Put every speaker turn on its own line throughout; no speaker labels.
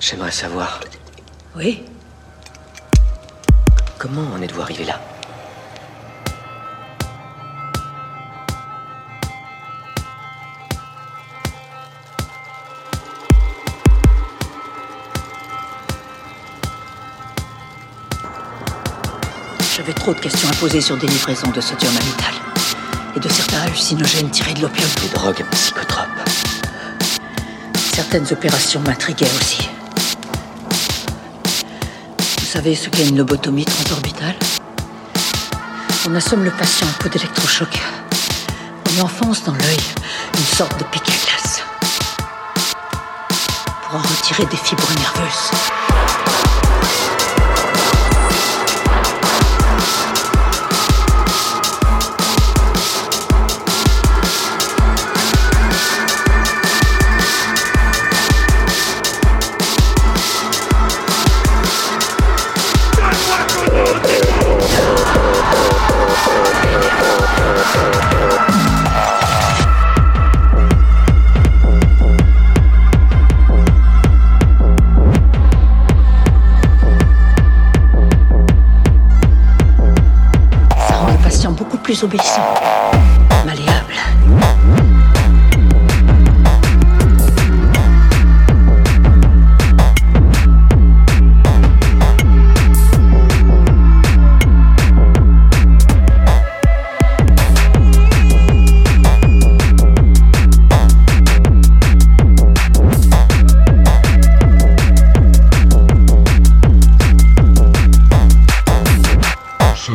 J'aimerais savoir
Oui
comment en êtes-vous arrivé là?
J'avais trop de questions à poser sur des livraisons de sodium amital et de certains hallucinogènes tirés de l'opium.
Des drogues psychotropes.
Certaines opérations m'intriguaient aussi. Vous savez ce qu'est une lobotomie transorbitale On assomme le patient un coup d'électrochoc. On enfonce dans l'œil une sorte de à glace pour en retirer des fibres nerveuses. 苏
碧夏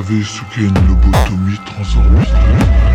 Ce qu'est une lobotomie transorbitale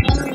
first.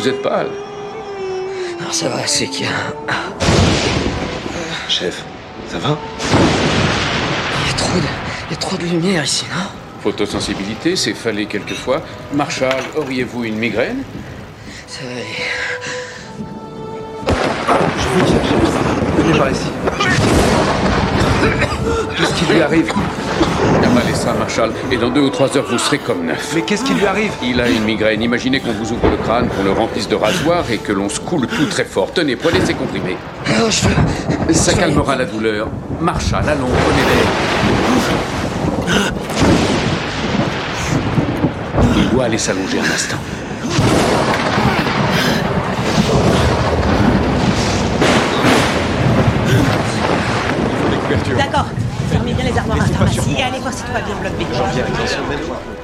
Vous êtes pâle.
Non, ça va, c'est qu'il y a.
Chef, ça va?
Il y a trop de. Il y a trop de lumière ici, non?
Photosensibilité, céphalée quelquefois. Marshall, auriez-vous une migraine?
Ça va aller.
Je vous dis, chef, venez par ici. Qu'est-ce qui lui arrive
Avalez ça, Marshall, et dans deux ou trois heures, vous serez comme neuf.
Mais qu'est-ce qui lui arrive?
Il a une migraine. Imaginez qu'on vous ouvre le crâne, qu'on le remplisse de rasoir et que l'on se coule tout très fort. Tenez, prenez ces comprimés.
Oh, je veux.
Ça calmera la douleur. Marshall, allons, prenez-les. Il doit aller s'allonger un instant.
D'accord. Fermez bien les armoires à pharmacie et allez voir si tout va bien au bloc B.
Jean-Pierre.